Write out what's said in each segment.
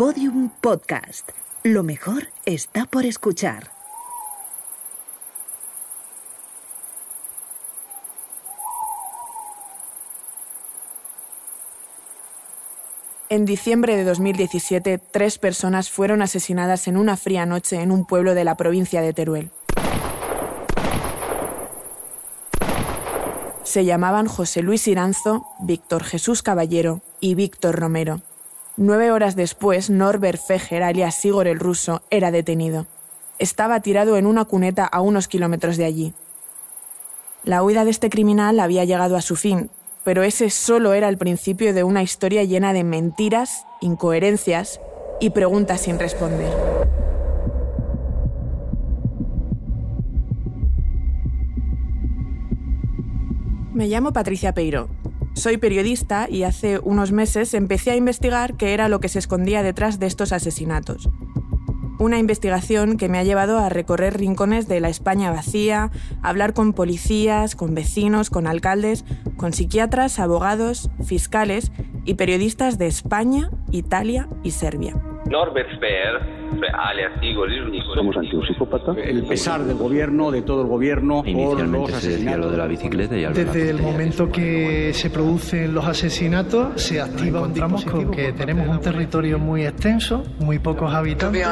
Podium Podcast. Lo mejor está por escuchar. En diciembre de 2017, tres personas fueron asesinadas en una fría noche en un pueblo de la provincia de Teruel. Se llamaban José Luis Iranzo, Víctor Jesús Caballero y Víctor Romero. Nueve horas después, Norbert Fejer, alias Sigor el ruso, era detenido. Estaba tirado en una cuneta a unos kilómetros de allí. La huida de este criminal había llegado a su fin, pero ese solo era el principio de una historia llena de mentiras, incoherencias y preguntas sin responder. Me llamo Patricia Peiro. Soy periodista y hace unos meses empecé a investigar qué era lo que se escondía detrás de estos asesinatos. Una investigación que me ha llevado a recorrer rincones de la España vacía, a hablar con policías, con vecinos, con alcaldes, con psiquiatras, abogados, fiscales y periodistas de España, Italia y Serbia. Norbert Speer alias Igor Somos ante un psicópata. El pesar del gobierno, de todo el gobierno, Inicialmente se decía lo de la bicicleta y Desde el momento que se producen los asesinatos, se activa un con que tenemos un territorio muy extenso, muy pocos habitantes.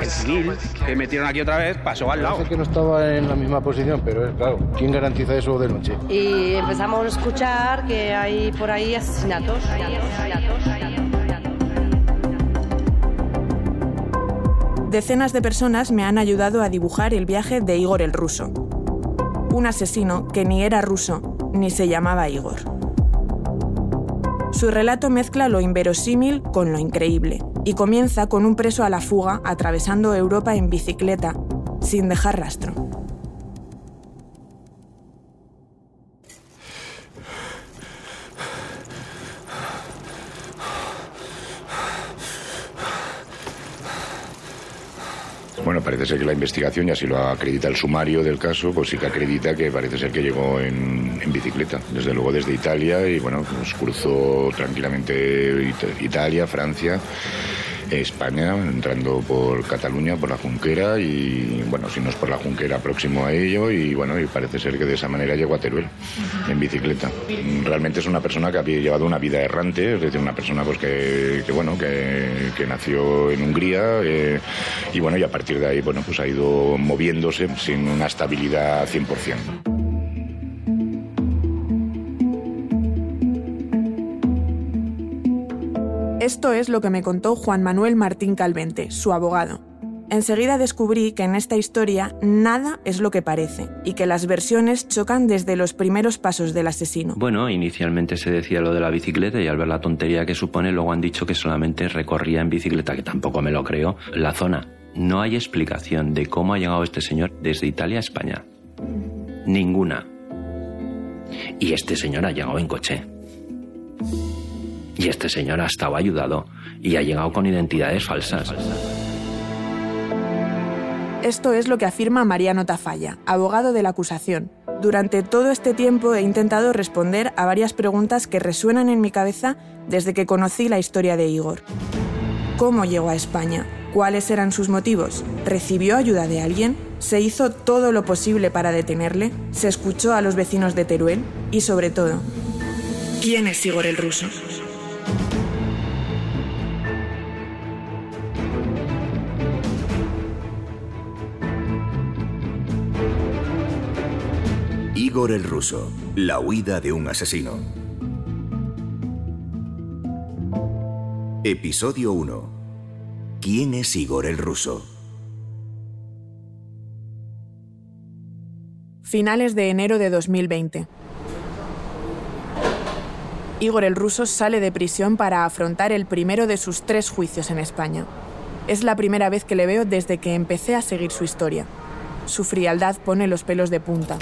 El civil que metieron aquí otra vez pasó al lado. Sé que no estaba en la misma posición, pero es claro, ¿quién garantiza eso de noche? Y empezamos a escuchar que hay por ahí asesinatos. asesinatos. Decenas de personas me han ayudado a dibujar el viaje de Igor el ruso. Un asesino que ni era ruso ni se llamaba Igor. Su relato mezcla lo inverosímil con lo increíble y comienza con un preso a la fuga atravesando Europa en bicicleta sin dejar rastro. Parece ser que la investigación, y así lo acredita el sumario del caso, pues sí que acredita que parece ser que llegó en, bicicleta, desde luego desde Italia, y bueno, pues cruzó tranquilamente Italia, Francia España, entrando por Cataluña, por la Junquera y, bueno, si no es por la Junquera, próximo a ello y, bueno, y parece ser que de esa manera llegó a Teruel, en bicicleta. Realmente es una persona que había llevado una vida errante, es decir, una persona pues que, bueno, que, nació en Hungría eh, y, bueno, y a partir de ahí, bueno, pues ha ido moviéndose sin una estabilidad 100%. Esto es lo que me contó Juan Manuel Martín Calvente, su abogado. Enseguida descubrí que en esta historia nada es lo que parece y que las versiones chocan desde los primeros pasos del asesino. Bueno, inicialmente se decía lo de la bicicleta y al ver la tontería que supone luego han dicho que solamente recorría en bicicleta, que tampoco me lo creo, la zona. No hay explicación de cómo ha llegado este señor desde Italia a España. Ninguna. Y este señor ha llegado en coche. Y este señor ha estado ayudado y ha llegado con identidades falsas. Esto es lo que afirma Mariano Tafalla, abogado de la acusación. Durante todo este tiempo he intentado responder a varias preguntas que resuenan en mi cabeza desde que conocí la historia de Igor. ¿Cómo llegó a España? ¿Cuáles eran sus motivos? ¿Recibió ayuda de alguien? ¿Se hizo todo lo posible para detenerle? ¿Se escuchó a los vecinos de Teruel? Y sobre todo, ¿quién es Igor el ruso? Igor el ruso, la huida de un asesino. Episodio 1. ¿Quién es Igor el ruso? Finales de enero de 2020. Igor el ruso sale de prisión para afrontar el primero de sus tres juicios en España. Es la primera vez que le veo desde que empecé a seguir su historia. Su frialdad pone los pelos de punta.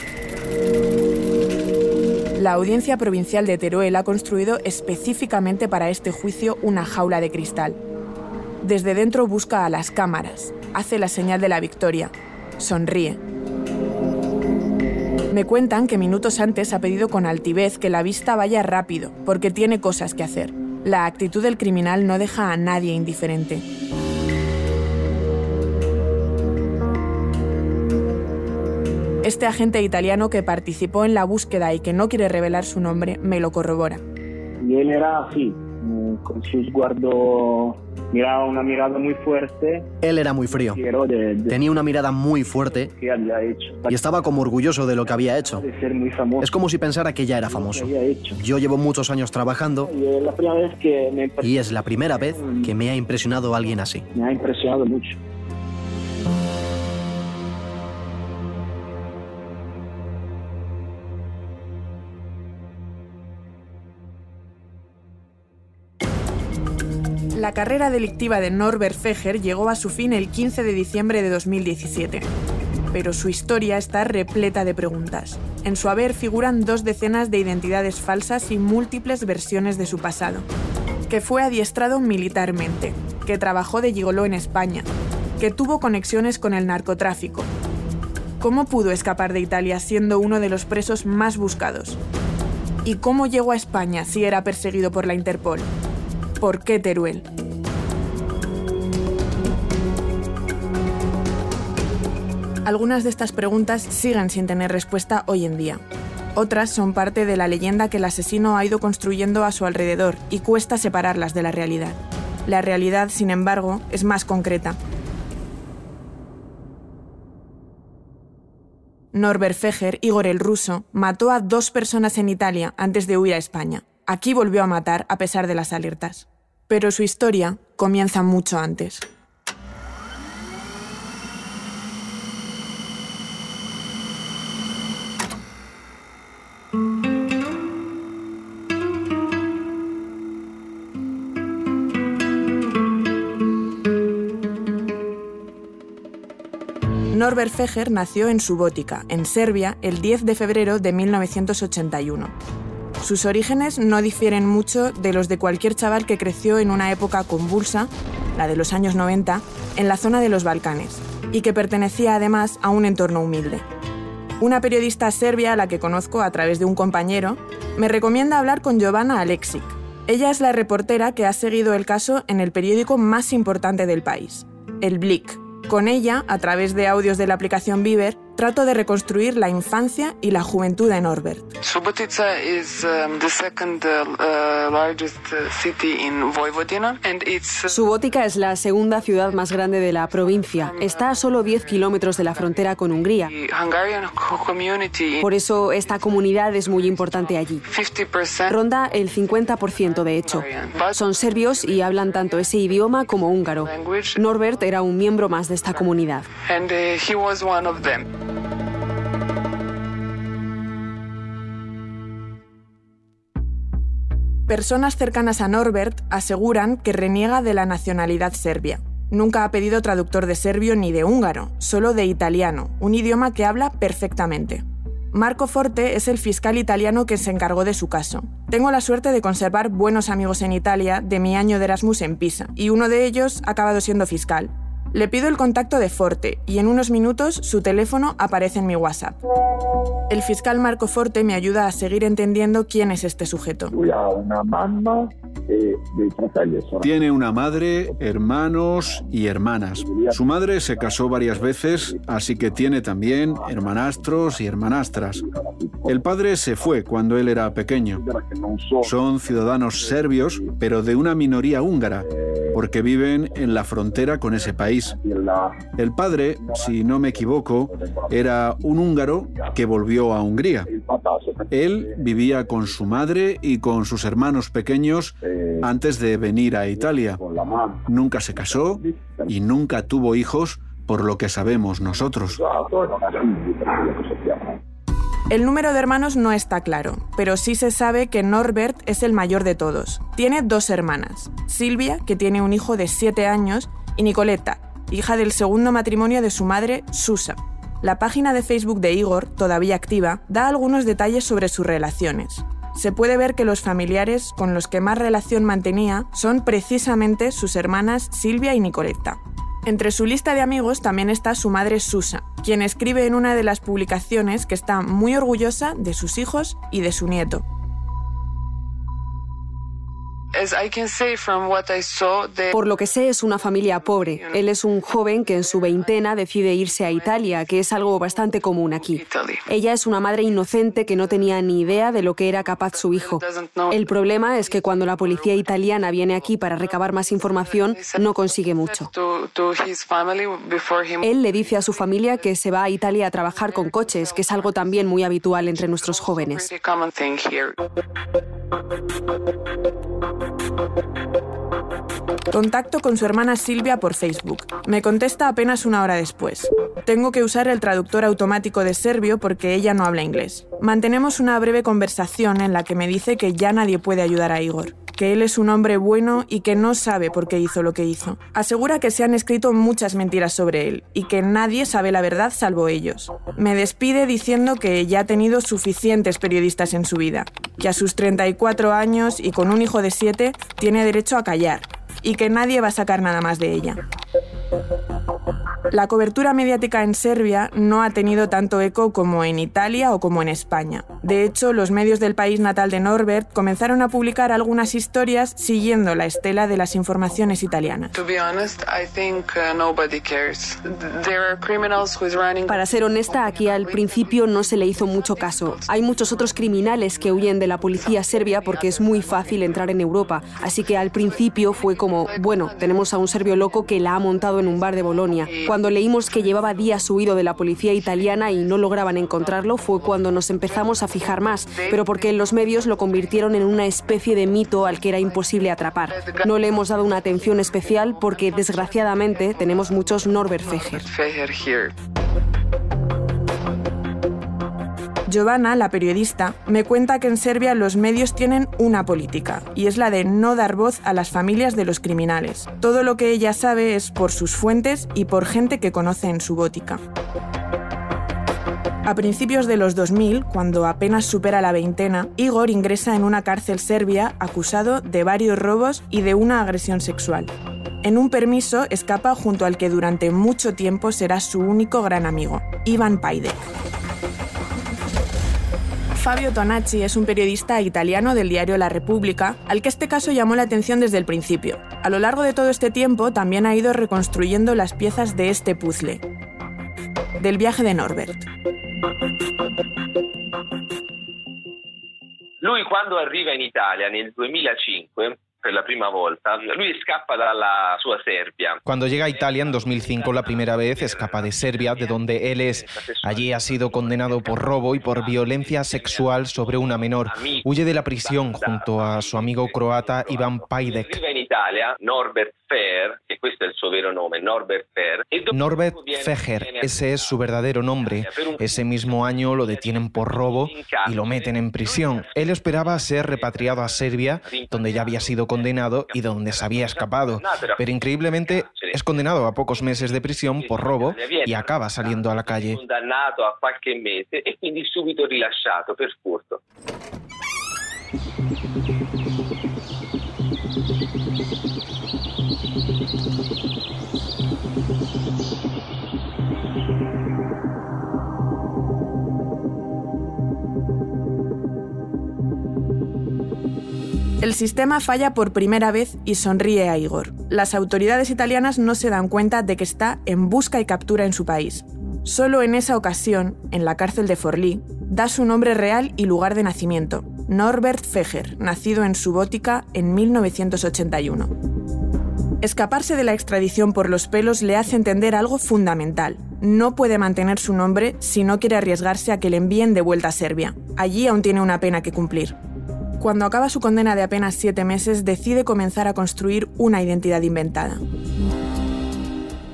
La Audiencia Provincial de Teruel ha construido específicamente para este juicio una jaula de cristal. Desde dentro busca a las cámaras, hace la señal de la victoria, sonríe. Me cuentan que minutos antes ha pedido con altivez que la vista vaya rápido, porque tiene cosas que hacer. La actitud del criminal no deja a nadie indiferente. Este agente italiano que participó en la búsqueda y que no quiere revelar su nombre me lo corrobora. Y él era así, con su esguardo, miraba una mirada muy fuerte. Él era muy frío. De, de Tenía una mirada muy fuerte que había hecho. y estaba como orgulloso de lo que había hecho. De ser muy famoso. Es como si pensara que ya era famoso. Yo llevo muchos años trabajando Y es la primera vez que me, impre- y es la primera vez que me ha impresionado alguien así. me ha impresionado mucho. La carrera delictiva de Norbert Feger llegó a su fin el 15 de diciembre de 2017. Pero su historia está repleta de preguntas. En su haber figuran dos decenas de identidades falsas y múltiples versiones de su pasado. Que fue adiestrado militarmente, que trabajó de gigoló en España, que tuvo conexiones con el narcotráfico. ¿Cómo pudo escapar de Italia siendo uno de los presos más buscados? ¿Y cómo llegó a España si era perseguido por la Interpol? ¿Por qué Teruel? Algunas de estas preguntas siguen sin tener respuesta hoy en día. Otras son parte de la leyenda que el asesino ha ido construyendo a su alrededor y cuesta separarlas de la realidad. La realidad, sin embargo, es más concreta. Norbert Feger, Igor el ruso, mató a dos personas en Italia antes de huir a España. Aquí volvió a matar a pesar de las alertas. Pero su historia comienza mucho antes. Norbert Feger nació en Subotica, en Serbia, el 10 de febrero de 1981. Sus orígenes no difieren mucho de los de cualquier chaval que creció en una época convulsa, la de los años 90, en la zona de los Balcanes, y que pertenecía además a un entorno humilde. Una periodista serbia a la que conozco a través de un compañero me recomienda hablar con Giovanna Alexic. Ella es la reportera que ha seguido el caso en el periódico más importante del país, el Blick. Con ella, a través de audios de la aplicación Viver, trato de reconstruir la infancia y la juventud de Norbert. Subotica is um, the second uh, uh, largest uh, city in Vojvodina and it's Subotica es la segunda ciudad más grande de la provincia. Está a solo 10 kilómetros de la frontera con Hungría. Por eso esta comunidad es muy importante allí. 50% Ronda el 50% de hecho. Son serbios y hablan tanto ese idioma como húngaro. Norbert era un miembro más de esta comunidad. and uh, he was one of them. Personas cercanas a Norbert aseguran que reniega de la nacionalidad serbia. Nunca ha pedido traductor de serbio ni de húngaro, solo de italiano, un idioma que habla perfectamente. Marco Forte es el fiscal italiano que se encargó de su caso. Tengo la suerte de conservar buenos amigos en Italia de mi año de Erasmus en Pisa, y uno de ellos ha acabado siendo fiscal. Le pido el contacto de Forte y en unos minutos su teléfono aparece en mi WhatsApp. El fiscal Marco Forte me ayuda a seguir entendiendo quién es este sujeto. Tiene una madre, hermanos y hermanas. Su madre se casó varias veces, así que tiene también hermanastros y hermanastras. El padre se fue cuando él era pequeño. Son ciudadanos serbios, pero de una minoría húngara, porque viven en la frontera con ese país. El padre, si no me equivoco, era un húngaro que volvió a Hungría. Él vivía con su madre y con sus hermanos pequeños antes de venir a Italia. Nunca se casó y nunca tuvo hijos, por lo que sabemos nosotros. El número de hermanos no está claro, pero sí se sabe que Norbert es el mayor de todos. Tiene dos hermanas, Silvia, que tiene un hijo de 7 años, y Nicoleta, hija del segundo matrimonio de su madre, Susa. La página de Facebook de Igor, todavía activa, da algunos detalles sobre sus relaciones. Se puede ver que los familiares con los que más relación mantenía son precisamente sus hermanas Silvia y Nicoleta. Entre su lista de amigos también está su madre Susa, quien escribe en una de las publicaciones que está muy orgullosa de sus hijos y de su nieto. Por lo que sé, es una familia pobre. Él es un joven que en su veintena decide irse a Italia, que es algo bastante común aquí. Ella es una madre inocente que no tenía ni idea de lo que era capaz su hijo. El problema es que cuando la policía italiana viene aquí para recabar más información, no consigue mucho. Él le dice a su familia que se va a Italia a trabajar con coches, que es algo también muy habitual entre nuestros jóvenes. Thank you. Contacto con su hermana Silvia por Facebook. Me contesta apenas una hora después. Tengo que usar el traductor automático de serbio porque ella no habla inglés. Mantenemos una breve conversación en la que me dice que ya nadie puede ayudar a Igor, que él es un hombre bueno y que no sabe por qué hizo lo que hizo. Asegura que se han escrito muchas mentiras sobre él y que nadie sabe la verdad salvo ellos. Me despide diciendo que ya ha tenido suficientes periodistas en su vida, que a sus 34 años y con un hijo de 7 tiene derecho a callar y que nadie va a sacar nada más de ella. La cobertura mediática en Serbia no ha tenido tanto eco como en Italia o como en España. De hecho, los medios del país natal de Norbert comenzaron a publicar algunas historias siguiendo la estela de las informaciones italianas. Para ser honesta, aquí al principio no se le hizo mucho caso. Hay muchos otros criminales que huyen de la policía serbia porque es muy fácil entrar en Europa, así que al principio fue como, bueno, tenemos a un serbio loco que la ha montado en un bar de Bolonia. Cuando leímos que llevaba días huido de la policía italiana y no lograban encontrarlo, fue cuando nos empezamos a fijar más, pero porque en los medios lo convirtieron en una especie de mito al que era imposible atrapar. No le hemos dado una atención especial porque, desgraciadamente, tenemos muchos Norbert Feger. Giovanna, la periodista, me cuenta que en Serbia los medios tienen una política, y es la de no dar voz a las familias de los criminales. Todo lo que ella sabe es por sus fuentes y por gente que conoce en su gótica. A principios de los 2000, cuando apenas supera la veintena, Igor ingresa en una cárcel serbia acusado de varios robos y de una agresión sexual. En un permiso escapa junto al que durante mucho tiempo será su único gran amigo, Ivan Pajdek. Fabio Tonacci es un periodista italiano del diario La República, al que este caso llamó la atención desde el principio. A lo largo de todo este tiempo también ha ido reconstruyendo las piezas de este puzzle, del viaje de Norbert. Lui quando arriva in Italia nel 2005 la prima volta, lui scappa dalla sua Serbia. Cuando llega a Italia en 2005 la primera vez, escapa de Serbia, de donde él es. Allí ha sido condenado por robo y por violencia sexual sobre una menor. Huye de la prisión junto a su amigo croata Ivan Pajdek. Italia Norbert Fehr, che questo è il suo vero nome, Norbert e Norbert Fejer, ese es su verdadero nombre. Ese mismo año lo detienen por robo y lo meten en prisión. Él esperaba ser repatriado a Serbia, donde ya había sido condenado y donde se había escapado. Pero increíblemente es condenado a pocos meses de prisión por robo y acaba saliendo a la calle. a qualche mese e quindi subito rilasciato per furto. El sistema falla por primera vez y sonríe a Igor. Las autoridades italianas no se dan cuenta de que está en busca y captura en su país. Solo en esa ocasión, en la cárcel de Forlì, da su nombre real y lugar de nacimiento, Norbert Feger, nacido en Subótica en 1981. Escaparse de la extradición por los pelos le hace entender algo fundamental. No puede mantener su nombre si no quiere arriesgarse a que le envíen de vuelta a Serbia. Allí aún tiene una pena que cumplir. Cuando acaba su condena de apenas siete meses, decide comenzar a construir una identidad inventada.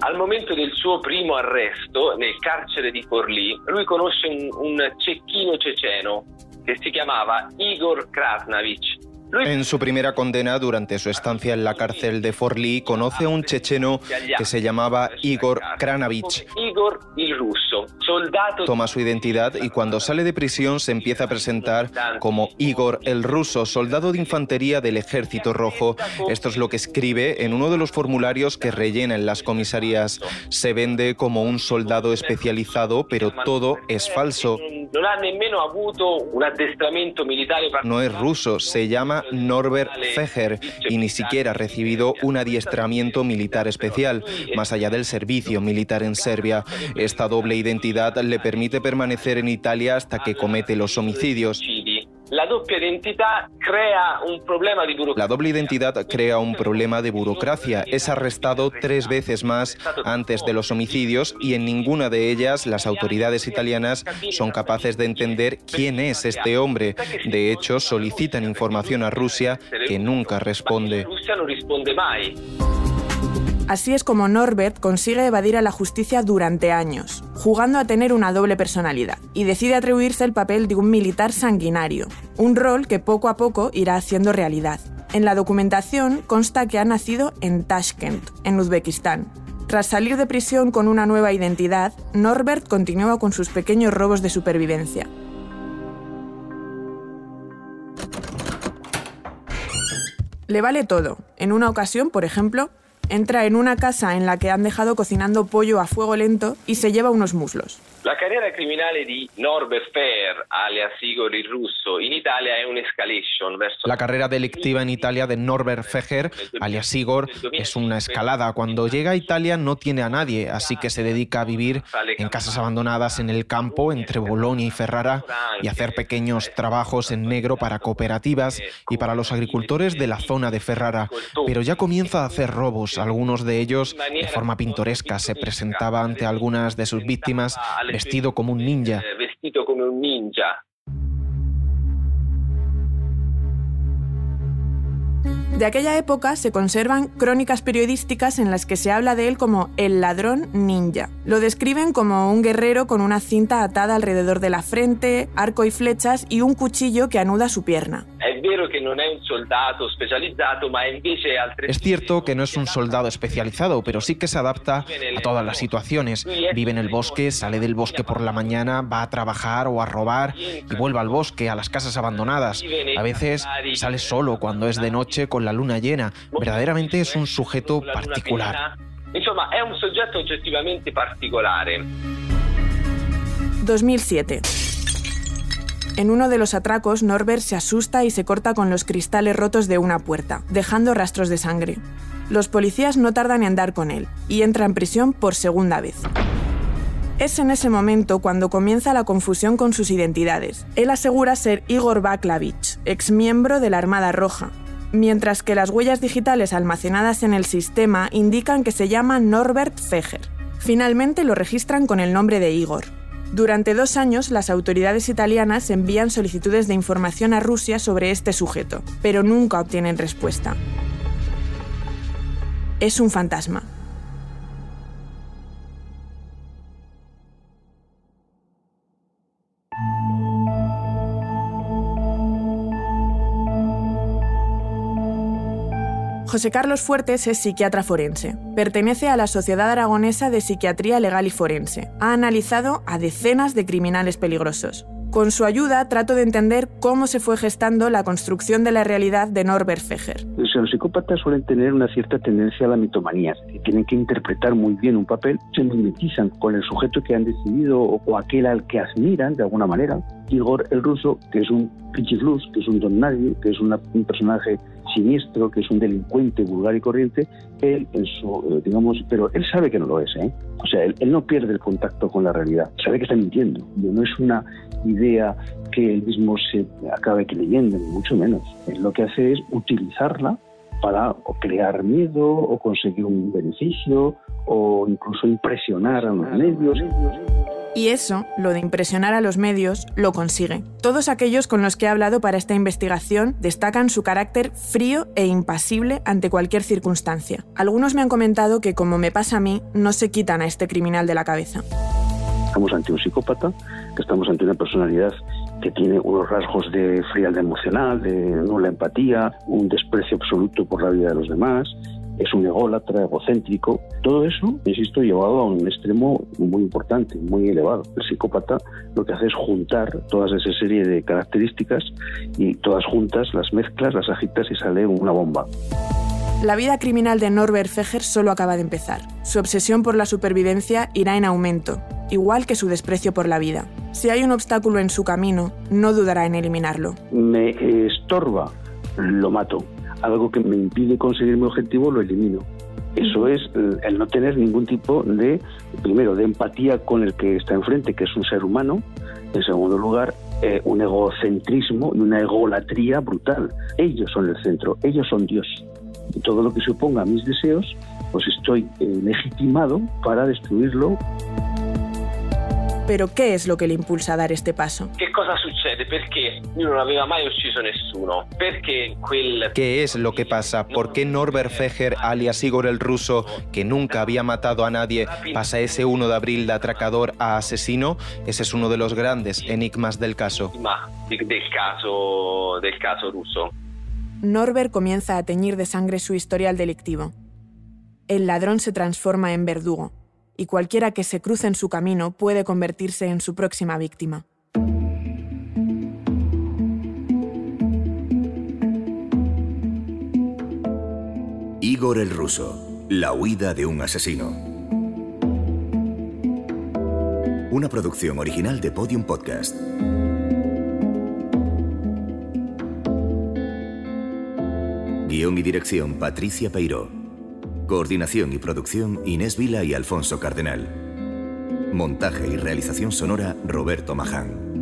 Al momento del suo primo arresto nel carcere di Forlì, lui conosce un, un cecchino ceceno che si chiamava Igor Krasnavich. En su primera condena durante su estancia en la cárcel de Forlì conoce a un checheno que se llamaba Igor Kranavich. Toma su identidad y cuando sale de prisión se empieza a presentar como Igor el ruso, soldado de infantería del Ejército Rojo. Esto es lo que escribe en uno de los formularios que rellena en las comisarías. Se vende como un soldado especializado, pero todo es falso. Ha un No es ruso, se llama Norbert Feger y ni siquiera ha recibido un adiestramiento militar especial, más allá del servicio militar en Serbia. Esta doble identidad le permite permanecer en Italia hasta que comete los homicidios. La doppia identità crea un problema di burocrazia. La doble identidad crea un problema de burocracia. Es arrestado tres veces más antes de los homicidios y en ninguna de ellas las autoridades italianas son capaces de entender quién es este hombre. De hecho, solicitan información a Rusia que nunca responde. Russia non risponde mai. Así es como Norbert consigue evadir a la justicia durante años, jugando a tener una doble personalidad, y decide atribuirse el papel de un militar sanguinario, un rol que poco a poco irá haciendo realidad. En la documentación consta que ha nacido en Tashkent, en Uzbekistán. Tras salir de prisión con una nueva identidad, Norbert continúa con sus pequeños robos de supervivencia. Le vale todo. En una ocasión, por ejemplo, entra en una casa en la que han dejado cocinando pollo a fuego lento y se lleva unos muslos. La carriera criminale di Norbert Fehr, alias Igor il Russo, in Italia è un'escalation verso... La carrera delictiva en Italia de Norbert Feger, alias Igor, es una escalada. Cuando llega a Italia no tiene a nadie, así que se dedica a vivir en casas abandonadas en el campo entre Bolonia y Ferrara y hacer pequeños trabajos en negro para cooperativas y para los agricultores de la zona de Ferrara. Pero ya comienza a hacer robos, algunos de ellos de forma pintoresca. Se presentaba ante algunas de sus víctimas vestido como un ninja. Vestito come un ninja. De aquella época se conservan crónicas periodísticas en las que se habla de él como el ladrón ninja. Lo describen como un guerrero con una cinta atada alrededor de la frente, arco y flechas y un cuchillo que anuda su pierna. Es cierto que no es un soldado especializado, pero sí que se adapta a todas las situaciones. Vive en el bosque, sale del bosque por la mañana, va a trabajar o a robar y vuelve al bosque, a las casas abandonadas. A veces sale solo cuando es de noche con la luna llena. Verdaderamente es un sujeto particular. Insomma, è un soggetto oggettivamente particolare. 2007. En uno de los atracos, Norbert se asusta y se corta con los cristales rotos de una puerta, dejando rastros de sangre. Los policías no tardan en dar con él y entra en prisión por segunda vez. Es en ese momento cuando comienza la confusión con sus identidades. Él asegura ser Igor Baklavich, exmiembro de la Armada Roja, mientras que las huellas digitales almacenadas en el sistema indican que se llama Norbert Feger. Finalmente lo registran con el nombre de Igor. Durante dos años, las autoridades italianas envían solicitudes de información a Rusia sobre este sujeto, pero nunca obtienen respuesta. Es un fantasma. José Carlos Fuertes es psiquiatra forense. Pertenece a la Sociedad Aragonesa de Psiquiatría Legal y Forense. Ha analizado a decenas de criminales peligrosos. Con su ayuda trato de entender cómo se fue gestando la construcción de la realidad de Norbert Feger. Los psicópatas suelen tener una cierta tendencia a la mitomanía, que tienen que interpretar muy bien un papel, se mimetizan con el sujeto que han decidido o aquel al que admiran de alguna manera. Igor el ruso, que es un pichiflus, que es un don nadie, que es un personaje siniestro, que es un delincuente vulgar y corriente, él en su, eh, digamos, pero él sabe que no lo es, ¿eh? O sea, él, él, no pierde el contacto con la realidad, sabe que está mintiendo, no es una idea que él mismo se acabe creyendo, ni mucho menos. Él lo que hace es utilizarla para crear miedo o conseguir un beneficio o incluso impresionar a los medios. Y eso, lo de impresionar a los medios, lo consigue. Todos aquellos con los que he hablado para esta investigación destacan su carácter frío e impasible ante cualquier circunstancia. Algunos me han comentado que, como me pasa a mí, no se quitan a este criminal de la cabeza. Estamos ante un psicópata, que estamos ante una personalidad que tiene unos rasgos de frialdad emocional, de nula empatía, un desprecio absoluto por la vida de los demás, es un ególatra, egocéntrico. Todo eso, insisto, llevado a un extremo muy importante, muy elevado. El psicópata lo que hace es juntar todas esa serie de características y todas juntas las mezclas, las agitas y sale una bomba. La vida criminal de Norbert Feger solo acaba de empezar. Su obsesión por la supervivencia irá en aumento, igual que su desprecio por la vida. Si hay un obstáculo en su camino, no dudará en eliminarlo. Me estorba, lo mato. Algo que me impide conseguir mi objetivo, lo elimino. Eso es el no tener ningún tipo de, primero, de empatía con el que está enfrente, que es un ser humano. En segundo lugar, eh, un egocentrismo y una egolatría brutal. Ellos son el centro, ellos son Dios. Y todo lo que se oponga a mis deseos, pues estoy eh, legitimado para destruirlo. Pero ¿qué es lo que le impulsa a dar este paso? ¿Qué cosa sucede? Perché lui non aveva mai ucciso nessuno. Perché quel... ¿Qué es lo que pasa? ¿Por qué Norbert Feger, alias Igor el ruso, que nunca había matado a nadie, pasa ese 1 de abril de atracador a asesino? Ese es uno de los grandes enigmas del caso. Del caso, del caso ruso. Norbert comienza a teñir de sangre su historial delictivo. El ladrón se transforma en verdugo, y cualquiera que se cruce en su camino puede convertirse en su próxima víctima. Igor el Ruso, la huida de un asesino. Una producción original de Podium Podcast. Guión y dirección Patricia Peiró. Coordinación y producción Inés Vila y Alfonso Cardenal. Montaje y realización sonora Roberto Maján.